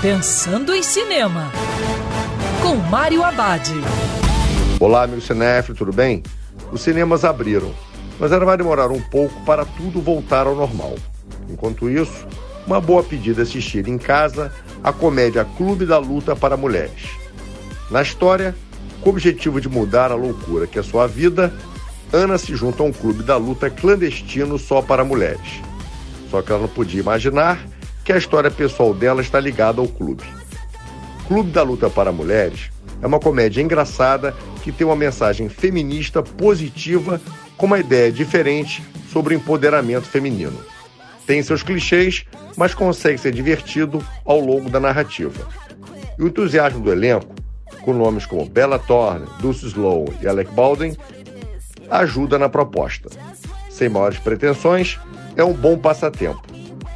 Pensando em Cinema, com Mário Abad. Olá, amigo cinéfilo, tudo bem? Os cinemas abriram, mas ainda vai demorar um pouco para tudo voltar ao normal. Enquanto isso, uma boa pedida é assistir em casa a comédia Clube da Luta para Mulheres. Na história, com o objetivo de mudar a loucura que é sua vida, Ana se junta a um clube da luta clandestino só para mulheres. Só que ela não podia imaginar que a história pessoal dela está ligada ao clube. Clube da Luta para Mulheres é uma comédia engraçada que tem uma mensagem feminista positiva com uma ideia diferente sobre o empoderamento feminino. Tem seus clichês, mas consegue ser divertido ao longo da narrativa. E o entusiasmo do elenco, com nomes como Bella Thorne, Dulce Sloan e Alec Baldwin, ajuda na proposta. Sem maiores pretensões, é um bom passatempo.